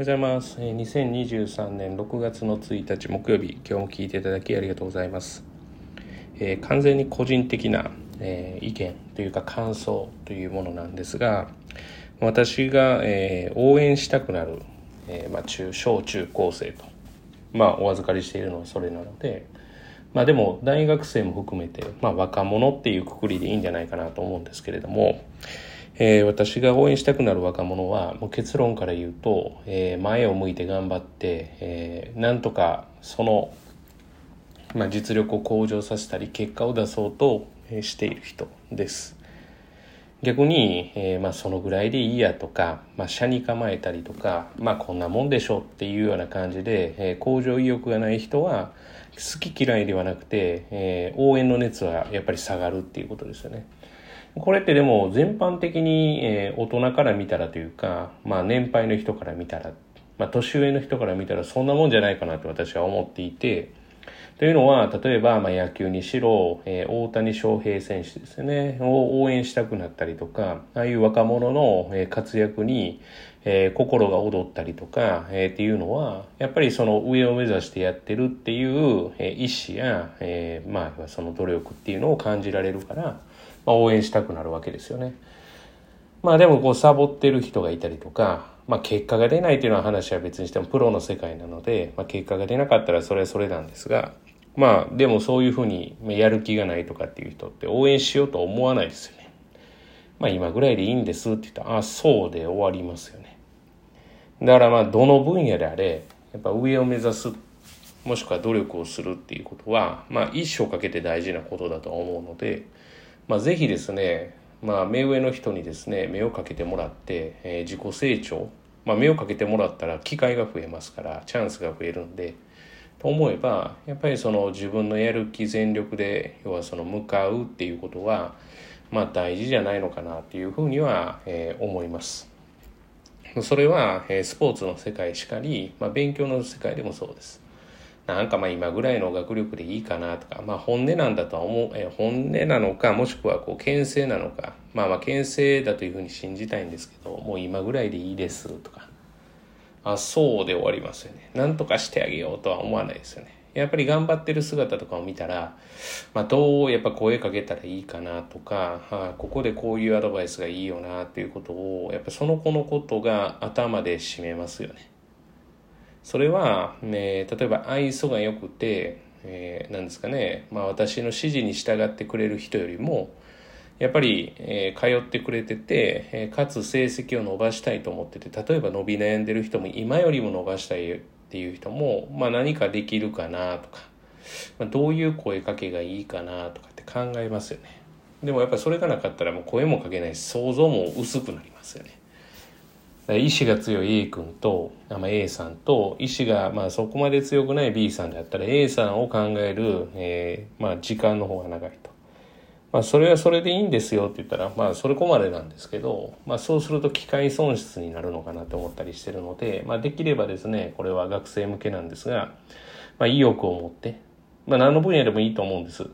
おはようございます。2023年6月の1日木曜日、今日も聞いていただきありがとうございます。えー、完全に個人的な、えー、意見というか感想というものなんですが、私が、えー、応援したくなる、えまあ、中小中高生と、まあ、お預かりしているのはそれなので、まあでも大学生も含めて、まあ若者っていうくくりでいいんじゃないかなと思うんですけれども、えー、私が応援したくなる若者はもう結論から言うと、えー、前を向いて頑張って、えー、なんとかその、まあ、実力を向上させたり結果を出そうとしている人です。逆に、えー、まあそのぐらいでいいやとか、まあ車に構えたりとか、まあこんなもんでしょっていうような感じで、えー、向上意欲がない人は好き嫌いではなくて、えー、応援の熱はやっぱり下がるっていうことですよね。これってでも全般的に、えー、大人から見たらというか、まあ年配の人から見たら、まあ年上の人から見たらそんなもんじゃないかなと私は思っていて、というのは、例えば、まあ、野球にしろ、えー、大谷翔平選手ですね、を応援したくなったりとか、ああいう若者の、えー、活躍に、えー、心が躍ったりとか、えー、っていうのは、やっぱりその上を目指してやってるっていう、えー、意志や、えー、まあ、その努力っていうのを感じられるから、まあ、応援したくなるわけですよね。まあでもこうサボってる人がいたりとか、まあ結果が出ないというのは話は別にしてもプロの世界なので、まあ結果が出なかったらそれはそれなんですが、まあでもそういうふうにやる気がないとかっていう人って応援しようと思わないですよね。まあ今ぐらいでいいんですって言ったら、あ、そうで終わりますよね。だからまあどの分野であれ、やっぱ上を目指す、もしくは努力をするっていうことは、まあ一生かけて大事なことだと思うので、まあ、ぜひですね、まあ、目上の人にですね目をかけてもらって、えー、自己成長、まあ、目をかけてもらったら機会が増えますからチャンスが増えるんでと思えばやっぱりその自分のやる気全力で要はその向かうっていうことはまあ大事じゃないのかなっていうふうには、えー、思います。それは、えー、スポーツの世界しかり、まあ、勉強の世界でもそうです。なんかまあ今ぐらいの学力でいいかなとか、まあ本音なんだとは思う、え本音なのか、もしくはこう牽制なのか、まあまあ牽制だというふうに信じたいんですけど、もう今ぐらいでいいですとか、あ、そうで終わりますよね。なんとかしてあげようとは思わないですよね。やっぱり頑張ってる姿とかを見たら、まあ、どうやっぱ声かけたらいいかなとか、はあ、ここでこういうアドバイスがいいよなっていうことを、やっぱその子のことが頭で占めますよね。それは、ね、例えば愛想が良くて、えー、なんですかね、まあ、私の指示に従ってくれる人よりもやっぱり、えー、通ってくれてて、えー、かつ成績を伸ばしたいと思ってて例えば伸び悩んでる人も今よりも伸ばしたいっていう人も、まあ、何かできるかなとか、まあ、どういう声かけがいいかなとかって考えますよね。でもやっぱりそれがなかったらもう声もかけないし想像も薄くなりますよね。意志が強い A 君と、まあ、A さんと意志がまあそこまで強くない B さんだったら A さんを考える、えー、まあ時間の方が長いと。まあそれはそれでいいんですよって言ったらまあそれこまでなんですけど、まあそうすると機械損失になるのかなと思ったりしてるので、まあできればですね、これは学生向けなんですが、まあ意欲を持って、まあ何の分野でもいいと思うんです。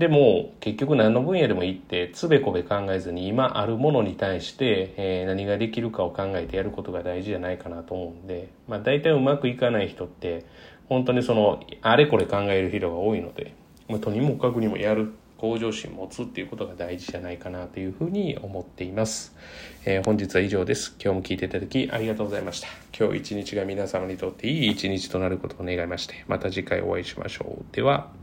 でも結局何の分野でもいいってつべこべ考えずに今あるものに対して、えー、何ができるかを考えてやることが大事じゃないかなと思うんで、まあ、大体うまくいかない人って本当にそのあれこれ考える人が多いので、まあ、とにもかくにもやる向上心持つっていうことが大事じゃないかなというふうに思っています、えー、本日は以上です。今日も聞いていただきありがとうございました。今日一日が皆様にとっていい一日となることを願いましてまた次回お会いしましょう。では。